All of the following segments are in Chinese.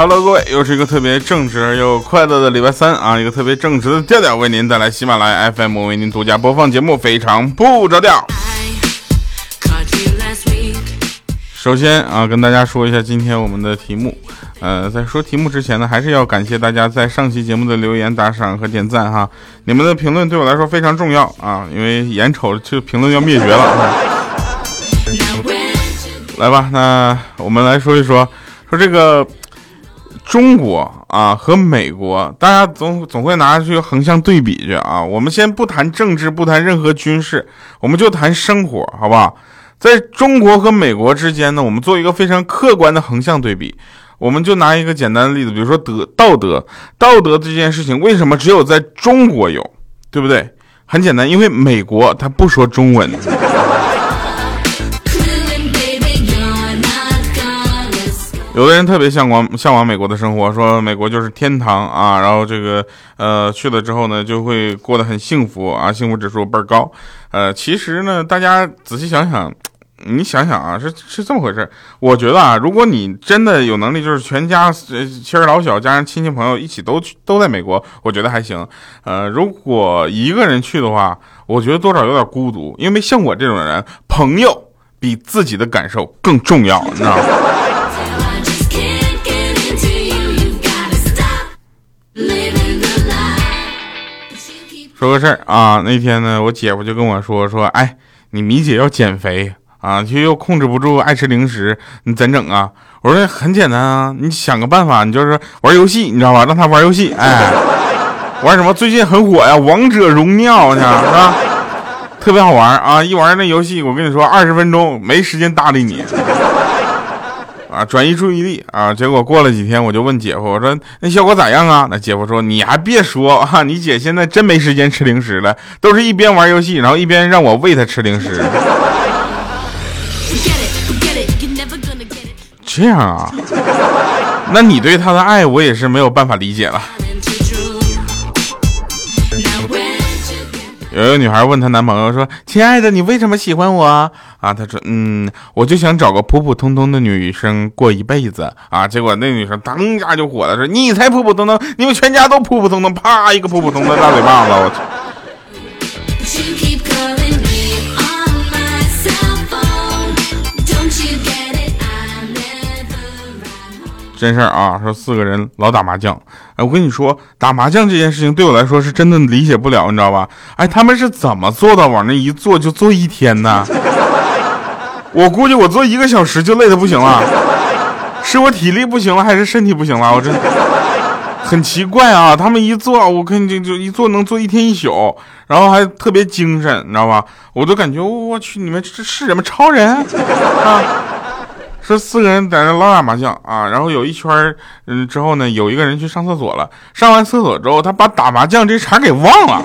Hello，各位，又是一个特别正直而又快乐的礼拜三啊！一个特别正直的调调为您带来喜马拉雅 FM 为您独家播放节目，非常不着调。首先啊，跟大家说一下今天我们的题目。呃，在说题目之前呢，还是要感谢大家在上期节目的留言、打赏和点赞哈。你们的评论对我来说非常重要啊，因为眼瞅这评论要灭绝了。来吧，那我们来说一说，说这个。中国啊和美国，大家总总会拿去横向对比去啊。我们先不谈政治，不谈任何军事，我们就谈生活，好不好？在中国和美国之间呢，我们做一个非常客观的横向对比。我们就拿一个简单的例子，比如说德道德，道德这件事情为什么只有在中国有，对不对？很简单，因为美国他不说中文。有的人特别向往向往美国的生活，说美国就是天堂啊，然后这个呃去了之后呢，就会过得很幸福啊，幸福指数倍儿高。呃，其实呢，大家仔细想想，你想想啊，是是这么回事。我觉得啊，如果你真的有能力，就是全家妻儿老小加上亲戚朋友一起都去都在美国，我觉得还行。呃，如果一个人去的话，我觉得多少有点孤独，因为像我这种人，朋友比自己的感受更重要，你知道吗？说个事儿啊，那天呢，我姐夫就跟我说说，哎，你米姐要减肥啊，却又控制不住爱吃零食，你怎整啊？我说很简单啊，你想个办法，你就是玩游戏，你知道吧？让他玩游戏，哎，玩什么？最近很火呀，王者荣耀，是吧？特别好玩啊！一玩那游戏，我跟你说，二十分钟没时间搭理你。啊，转移注意力啊！结果过了几天，我就问姐夫，我说那效果咋样啊？那姐夫说，你还别说啊，你姐现在真没时间吃零食了，都是一边玩游戏，然后一边让我喂她吃零食。这样啊？那你对她的爱，我也是没有办法理解了。有一个女孩问她男朋友说：“亲爱的，你为什么喜欢我啊？”他说：“嗯，我就想找个普普通通的女生过一辈子啊。”结果那女生当家就火了，说：“你才普普通通，你们全家都普普通通！”啪一个普普通的大嘴巴子，我去。真事儿啊，说四个人老打麻将，哎，我跟你说，打麻将这件事情对我来说是真的理解不了，你知道吧？哎，他们是怎么做到往那一坐就坐一天呢？我估计我坐一个小时就累得不行了，是我体力不行了，还是身体不行了？我真很奇怪啊！他们一坐，我肯定就一坐能坐一天一宿，然后还特别精神，你知道吧？我都感觉我去，你们这是什么超人啊？说四个人在那老打麻将啊，然后有一圈嗯，之后呢，有一个人去上厕所了。上完厕所之后，他把打麻将这茬给忘了，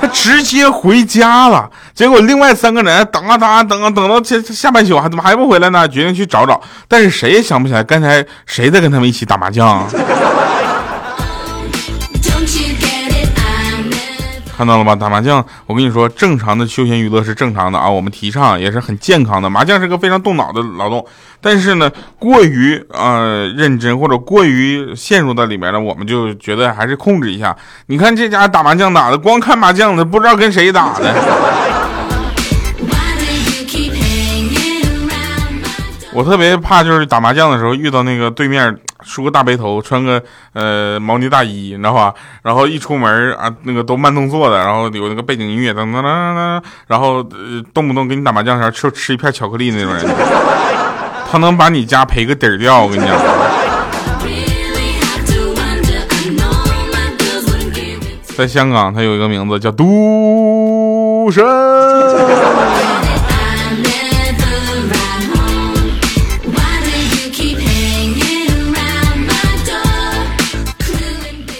他直接回家了。结果另外三个人等啊等啊等啊，等到下下半宿还怎么还不回来呢？决定去找找，但是谁也想不起来刚才谁在跟他们一起打麻将。看到了吗？打麻将，我跟你说，正常的休闲娱乐是正常的啊，我们提倡也是很健康的。麻将是个非常动脑的劳动，但是呢，过于呃认真或者过于陷入到里面了，我们就觉得还是控制一下。你看这家打麻将打的，光看麻将的，不知道跟谁打的。我特别怕就是打麻将的时候遇到那个对面梳个大背头，穿个呃毛呢大衣，你知道吧？然后一出门啊，那个都慢动作的，然后有那个背景音乐噔噔噔噔，然后呃动不动给你打麻将时候吃吃一片巧克力那种人，他能把你家赔个底儿掉，我跟你讲。在香港，他有一个名字叫赌神。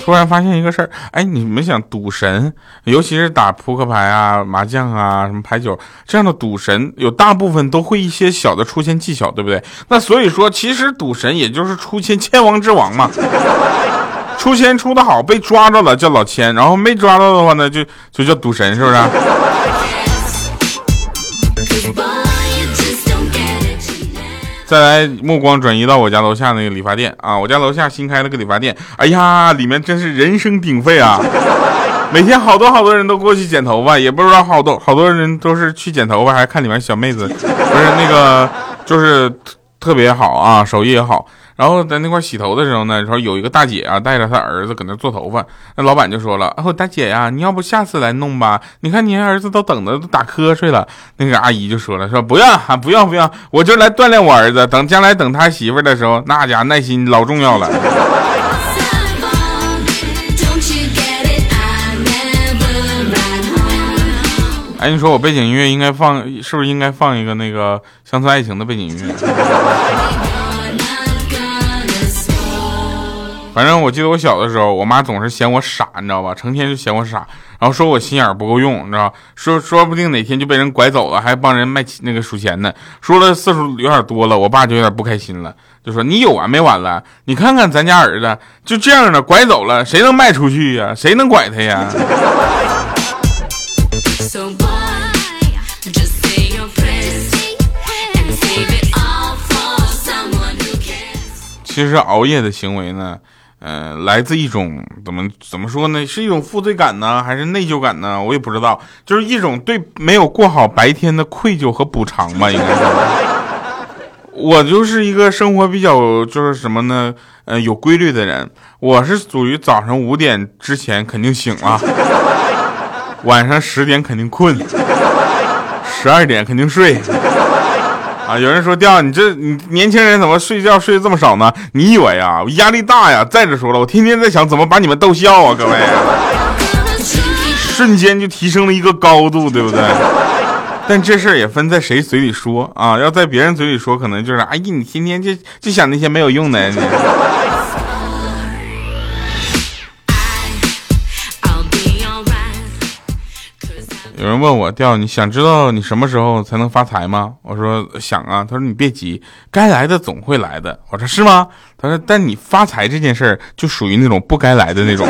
突然发现一个事儿，哎，你们想赌神，尤其是打扑克牌啊、麻将啊、什么牌九这样的赌神，有大部分都会一些小的出千技巧，对不对？那所以说，其实赌神也就是出千千王之王嘛。出千出的好，被抓着了叫老千，然后没抓到的话呢，就就叫赌神，是不是？再来目光转移到我家楼下那个理发店。啊，我家楼下新开了个理发店，哎呀，里面真是人声鼎沸啊，每天好多好多人都过去剪头发，也不知道好多好多人都是去剪头发，还看里面小妹子，不是那个就是特别好啊，手艺也好。然后在那块洗头的时候呢，然后有一个大姐啊，带着她儿子搁那做头发。那老板就说了：“哦，大姐呀，你要不下次来弄吧？你看你儿子都等着都打瞌睡了。”那个阿姨就说了：“说不要啊，不要不要，我就来锻炼我儿子，等将来等他媳妇的时候，那家耐心老重要了。”哎，你说我背景音乐应该放，是不是应该放一个那个乡村爱情的背景音乐？反正我记得我小的时候，我妈总是嫌我傻，你知道吧？成天就嫌我傻，然后说我心眼不够用，你知道说说不定哪天就被人拐走了，还帮人卖那个数钱呢。说了次数有点多了，我爸就有点不开心了，就说你有完没完了？你看看咱家儿子就这样的，拐走了，谁能卖出去呀？谁能拐他呀？其实熬夜的行为呢？呃，来自一种怎么怎么说呢？是一种负罪感呢，还是内疚感呢？我也不知道，就是一种对没有过好白天的愧疚和补偿吧，应该是。我就是一个生活比较就是什么呢？呃，有规律的人。我是属于早上五点之前肯定醒了，晚上十点肯定困，十二点肯定睡。啊！有人说调你这你年轻人怎么睡觉睡得这么少呢？你以为啊？我压力大呀！再者说了，我天天在想怎么把你们逗笑啊，各位！瞬间就提升了一个高度，对不对？但这事儿也分在谁嘴里说啊？要在别人嘴里说，可能就是哎呀，你天天就就想那些没有用的。有人问我调，你想知道你什么时候才能发财吗？我说想啊。他说你别急，该来的总会来的。我说是吗？他说但你发财这件事儿就属于那种不该来的那种。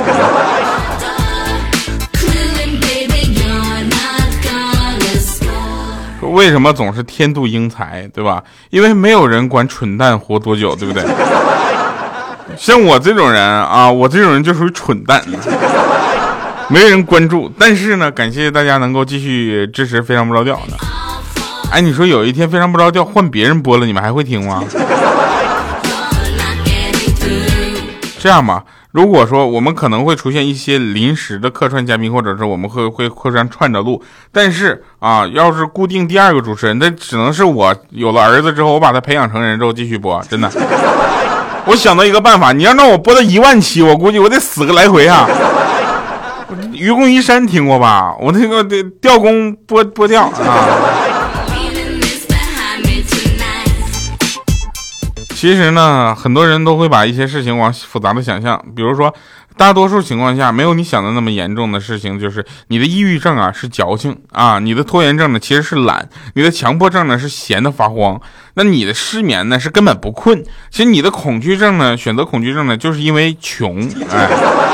说为什么总是天妒英才，对吧？因为没有人管蠢蛋活多久，对不对？像我这种人啊，我这种人就属于蠢蛋。没人关注，但是呢，感谢大家能够继续支持《非常不着调》的。哎，你说有一天《非常不着调》换别人播了，你们还会听吗？这样吧，如果说我们可能会出现一些临时的客串嘉宾，或者是我们会会客串串着录，但是啊，要是固定第二个主持人，那只能是我有了儿子之后，我把他培养成人之后继续播。真的，我想到一个办法，你要让我播到一万期，我估计我得死个来回啊。愚公移山听过吧？我那个调工拨拨调 啊。其实呢，很多人都会把一些事情往复杂的想象，比如说，大多数情况下没有你想的那么严重的事情，就是你的抑郁症啊是矫情啊，你的拖延症呢其实是懒，你的强迫症呢是闲得发慌，那你的失眠呢是根本不困，其实你的恐惧症呢，选择恐惧症呢就是因为穷，哎。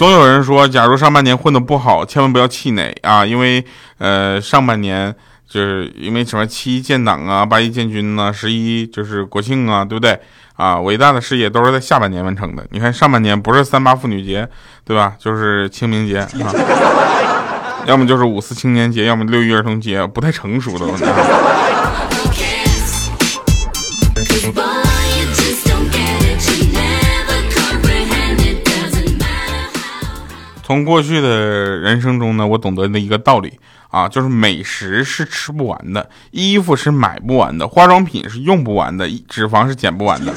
总有人说，假如上半年混得不好，千万不要气馁啊！因为，呃，上半年就是因为什么七一建党啊，八一建军呐，十一就是国庆啊，对不对？啊，伟大的事业都是在下半年完成的。你看上半年不是三八妇女节，对吧？就是清明节啊，要么就是五四青年节，要么六一儿童节，不太成熟的。从过去的人生中呢，我懂得的一个道理啊，就是美食是吃不完的，衣服是买不完的，化妆品是用不完的，脂肪是减不完的，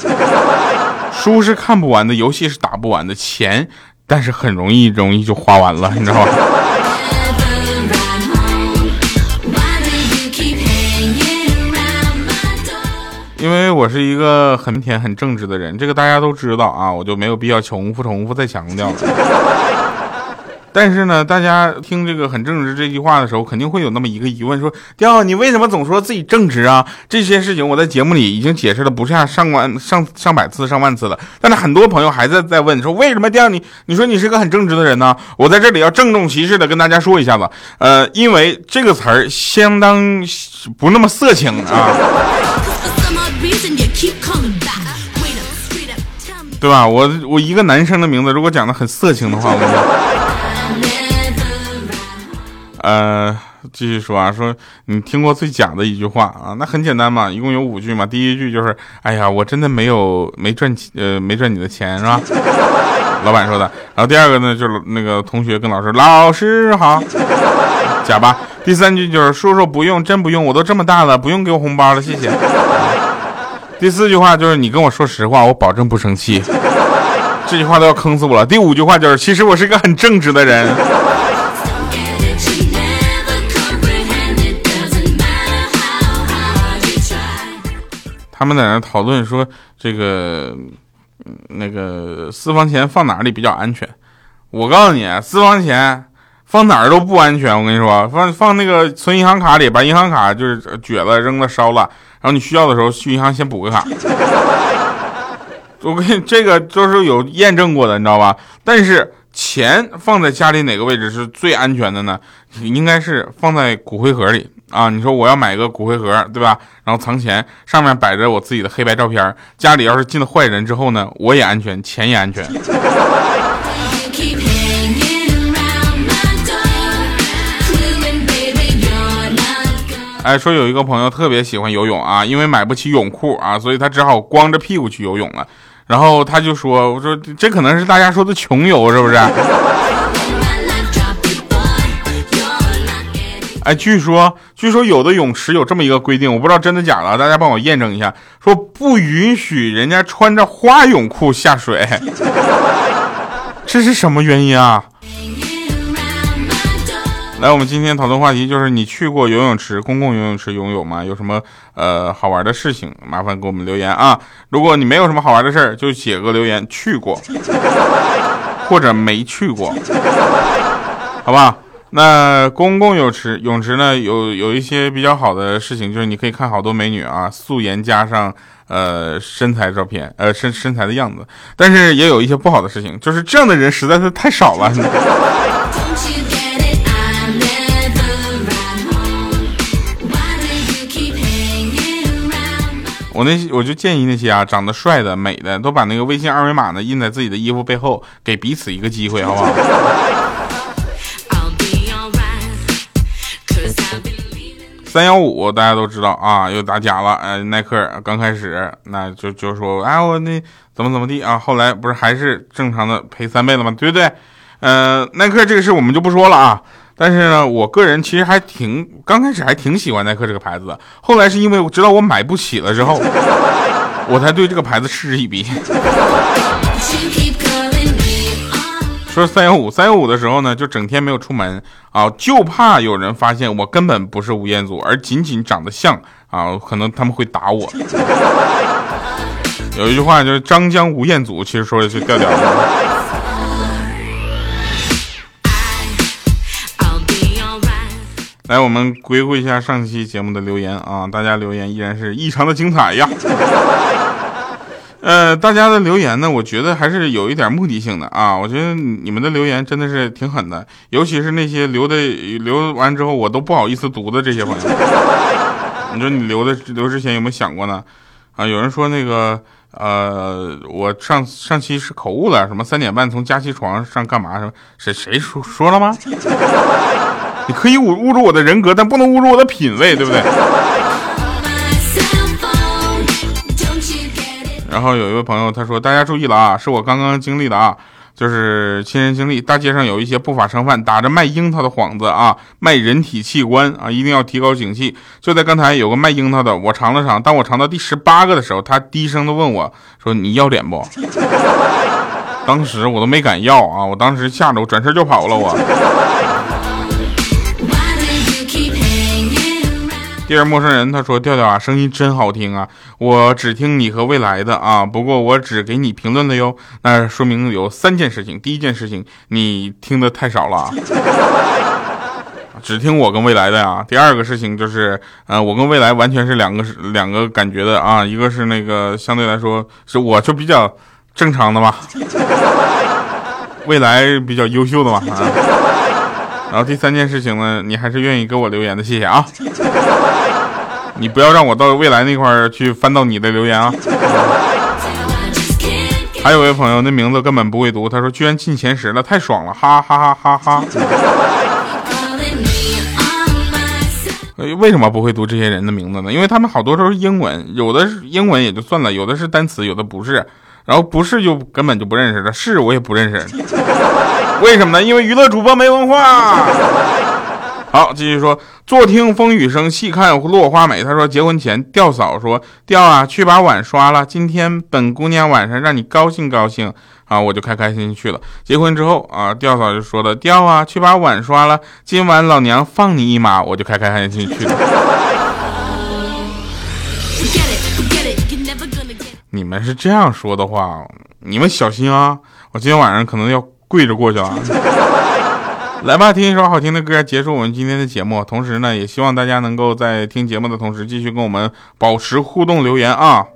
书是看不完的，游戏是打不完的，钱但是很容易容易就花完了，你知道吗？因为我是一个很甜很正直的人，这个大家都知道啊，我就没有必要重复重复再强调了。但是呢，大家听这个很正直这句话的时候，肯定会有那么一个疑问：说，调，你为什么总说自己正直啊？这些事情我在节目里已经解释了不下上万、上上百次、上万次了。但是很多朋友还在在问，说为什么调你？你说你是个很正直的人呢？我在这里要郑重其事的跟大家说一下子，呃，因为这个词儿相当不那么色情啊。对吧？我我一个男生的名字，如果讲的很色情的话，我呃，继续说啊，说你听过最假的一句话啊？那很简单嘛，一共有五句嘛。第一句就是，哎呀，我真的没有没赚钱，呃，没赚你的钱是吧？老板说的。然后第二个呢，就是那个同学跟老师，老师好，假吧。第三句就是叔叔不用，真不用，我都这么大了，不用给我红包了，谢谢。第四句话就是你跟我说实话，我保证不生气。这句话都要坑死我了。第五句话就是其实我是一个很正直的人。他们在那讨论说这个那个私房钱放哪里比较安全？我告诉你，私房钱放哪儿都不安全。我跟你说，放放那个存银行卡里，把银行卡就是撅了扔了烧了。然后你需要的时候去银行先补个卡，我跟你这个都是有验证过的，你知道吧？但是钱放在家里哪个位置是最安全的呢？应该是放在骨灰盒里啊！你说我要买个骨灰盒，对吧？然后藏钱，上面摆着我自己的黑白照片，家里要是进了坏人之后呢，我也安全，钱也安全。哎，说有一个朋友特别喜欢游泳啊，因为买不起泳裤啊，所以他只好光着屁股去游泳了。然后他就说：“我说这可能是大家说的穷游，是不是？” 哎，据说据说有的泳池有这么一个规定，我不知道真的假的，大家帮我验证一下，说不允许人家穿着花泳裤下水，这是什么原因啊？来，我们今天讨论话题就是你去过游泳池、公共游泳池游泳吗？有什么呃好玩的事情？麻烦给我们留言啊！如果你没有什么好玩的事儿，就写个留言，去过 或者没去过，好吧？那公共泳池泳池呢，有有一些比较好的事情，就是你可以看好多美女啊，素颜加上呃身材照片，呃身身材的样子。但是也有一些不好的事情，就是这样的人实在是太少了。我那我就建议那些啊长得帅的、美的，都把那个微信二维码呢印在自己的衣服背后，给彼此一个机会，好不好？三幺五大家都知道啊，又打假了。呃，耐克刚开始那就就说，哎我那怎么怎么地啊，后来不是还是正常的赔三倍了吗？对不对？呃，耐克这个事我们就不说了啊。但是呢，我个人其实还挺刚开始还挺喜欢耐克这个牌子的，后来是因为我知道我买不起了之后，我才对这个牌子嗤之以鼻。说三幺五三幺五的时候呢，就整天没有出门啊，就怕有人发现我根本不是吴彦祖，而仅仅长得像啊，可能他们会打我。有一句话就是“张江吴彦祖”，其实说的是调调。来，我们回顾一下上期节目的留言啊，大家留言依然是异常的精彩呀。呃，大家的留言呢，我觉得还是有一点目的性的啊。我觉得你们的留言真的是挺狠的，尤其是那些留的留完之后我都不好意思读的这些朋友。你说你留的留之前有没有想过呢？啊，有人说那个呃，我上上期是口误了，什么三点半从佳期床上干嘛？什么谁谁说说了吗？你可以侮侮辱我的人格，但不能侮辱我的品味，对不对？然后有一位朋友他说：“大家注意了啊，是我刚刚经历的啊，就是亲身经历。大街上有一些不法商贩打着卖樱桃的幌子啊，卖人体器官啊，一定要提高警惕。就在刚才有个卖樱桃的，我尝了尝，当我尝到第十八个的时候，他低声的问我说：‘你要脸不？’ 当时我都没敢要啊，我当时吓得我转身就跑了我。”第二陌生人他说调调啊，声音真好听啊，我只听你和未来的啊，不过我只给你评论的哟。那说明有三件事情，第一件事情你听的太少了，只听我跟未来的呀。第二个事情就是，呃，我跟未来完全是两个两个感觉的啊，一个是那个相对来说是我就比较正常的嘛，未来比较优秀的嘛。然后第三件事情呢，你还是愿意给我留言的，谢谢啊。你不要让我到未来那块儿去翻到你的留言啊。还有位朋友，那名字根本不会读，他说居然进前十了，太爽了，哈哈哈哈哈。为什么不会读这些人的名字呢？因为他们好多都是英文，有的是英文也就算了，有的是单词，有的不是，然后不是就根本就不认识了，是我也不认识。为什么呢？因为娱乐主播没文化。好，继续说，坐听风雨声，细看落花美。他说，结婚前调嫂说，调啊，去把碗刷了。今天本姑娘晚上让你高兴高兴啊，我就开开心心去了。结婚之后啊，调嫂就说了，调啊，去把碗刷了。今晚老娘放你一马，我就开开心心去了。你们是这样说的话，你们小心啊，我今天晚上可能要跪着过去了。来吧，听一首好听的歌，结束我们今天的节目。同时呢，也希望大家能够在听节目的同时，继续跟我们保持互动留言啊。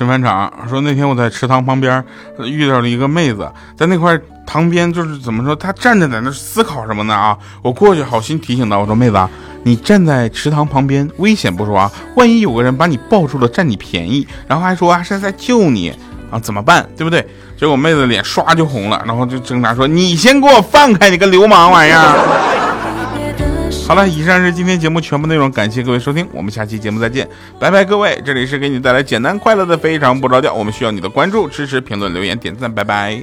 神返场说那天我在池塘旁边遇到了一个妹子，在那块塘边就是怎么说，她站着在那思考什么呢啊？我过去好心提醒她，我说妹子，你站在池塘旁边危险不说啊，万一有个人把你抱住了占你便宜，然后还说啊是在救你啊，怎么办？对不对？结果妹子脸唰就红了，然后就挣扎说你先给我放开，你个流氓玩意儿！好了，以上是今天节目全部内容，感谢各位收听，我们下期节目再见，拜拜，各位，这里是给你带来简单快乐的非常不着调，我们需要你的关注、支持、评论、留言、点赞，拜拜。